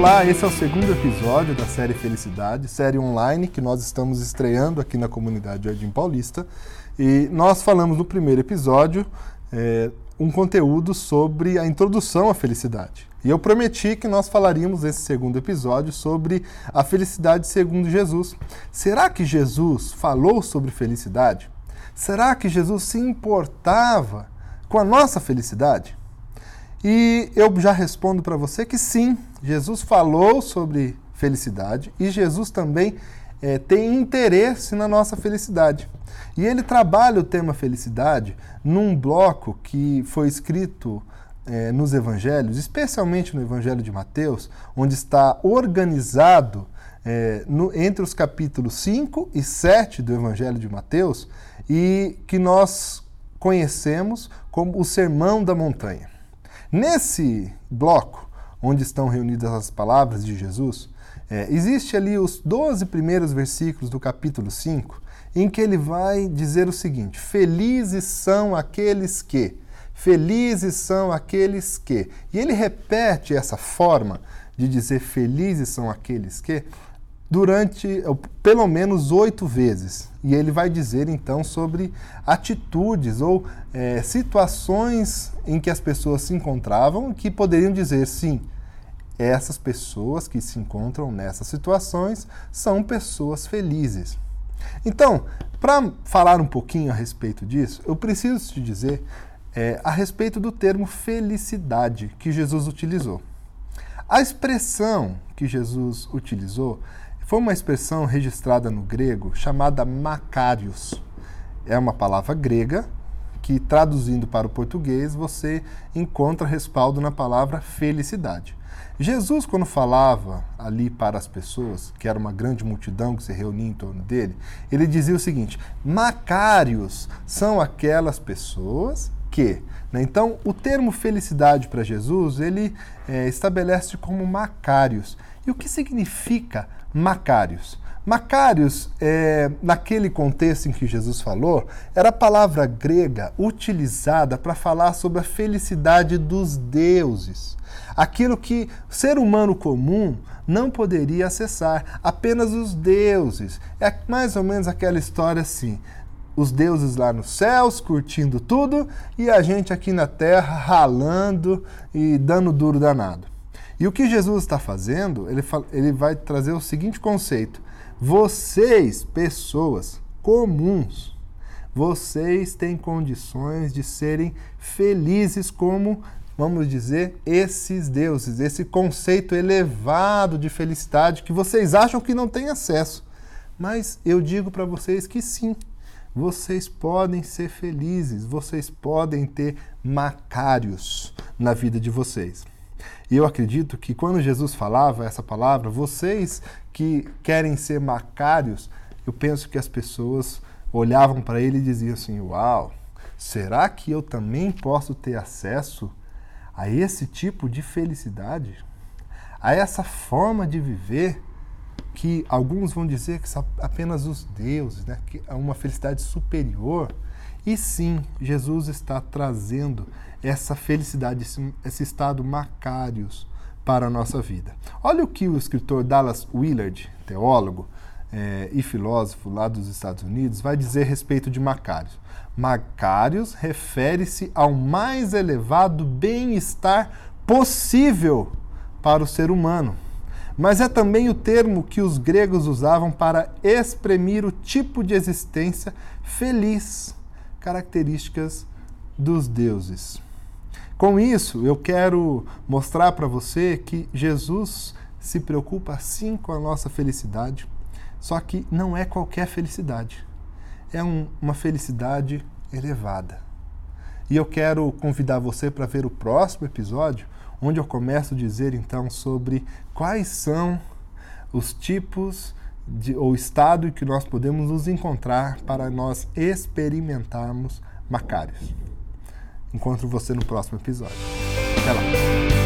Olá, esse é o segundo episódio da série Felicidade, série online que nós estamos estreando aqui na comunidade Jardim Paulista. E nós falamos no primeiro episódio é, um conteúdo sobre a introdução à felicidade. E eu prometi que nós falaríamos nesse segundo episódio sobre a felicidade segundo Jesus. Será que Jesus falou sobre felicidade? Será que Jesus se importava com a nossa felicidade? E eu já respondo para você que sim, Jesus falou sobre felicidade e Jesus também é, tem interesse na nossa felicidade. E ele trabalha o tema felicidade num bloco que foi escrito é, nos evangelhos, especialmente no Evangelho de Mateus, onde está organizado é, no, entre os capítulos 5 e 7 do Evangelho de Mateus, e que nós conhecemos como o Sermão da Montanha. Nesse bloco, onde estão reunidas as palavras de Jesus, é, existe ali os 12 primeiros versículos do capítulo 5, em que ele vai dizer o seguinte: Felizes são aqueles que, felizes são aqueles que. E ele repete essa forma de dizer felizes são aqueles que durante pelo menos oito vezes. E ele vai dizer então sobre atitudes ou é, situações em que as pessoas se encontravam que poderiam dizer sim. Essas pessoas que se encontram nessas situações são pessoas felizes. Então, para falar um pouquinho a respeito disso, eu preciso te dizer é, a respeito do termo felicidade que Jesus utilizou. A expressão que Jesus utilizou foi uma expressão registrada no grego chamada Macarius. É uma palavra grega que, traduzindo para o português, você encontra respaldo na palavra felicidade. Jesus, quando falava ali para as pessoas, que era uma grande multidão que se reunia em torno dele, ele dizia o seguinte: Macários são aquelas pessoas que. Né? Então, o termo felicidade para Jesus, ele é, estabelece como Macários. E o que significa Macários? Macários, é, naquele contexto em que Jesus falou, era a palavra grega utilizada para falar sobre a felicidade dos deuses. Aquilo que ser humano comum não poderia acessar, apenas os deuses. É mais ou menos aquela história assim: os deuses lá nos céus curtindo tudo e a gente aqui na terra ralando e dando duro danado. E o que Jesus está fazendo, ele, ele vai trazer o seguinte conceito vocês, pessoas comuns, vocês têm condições de serem felizes como, vamos dizer, esses deuses, esse conceito elevado de felicidade que vocês acham que não têm acesso. Mas eu digo para vocês que sim, vocês podem ser felizes, vocês podem ter macários na vida de vocês. E eu acredito que quando Jesus falava essa palavra, vocês que querem ser macários, eu penso que as pessoas olhavam para ele e diziam assim: Uau, será que eu também posso ter acesso a esse tipo de felicidade? A essa forma de viver que alguns vão dizer que são apenas os deuses, né? que é uma felicidade superior. E sim, Jesus está trazendo essa felicidade, esse, esse estado macários para a nossa vida. Olha o que o escritor Dallas Willard, teólogo é, e filósofo lá dos Estados Unidos, vai dizer a respeito de Macários. Macários refere-se ao mais elevado bem-estar possível para o ser humano. Mas é também o termo que os gregos usavam para exprimir o tipo de existência feliz, características dos deuses. Com isso, eu quero mostrar para você que Jesus se preocupa sim com a nossa felicidade, só que não é qualquer felicidade. É um, uma felicidade elevada. E eu quero convidar você para ver o próximo episódio, onde eu começo a dizer então sobre quais são os tipos de, ou estado em que nós podemos nos encontrar para nós experimentarmos Macários. Encontro você no próximo episódio. Até lá!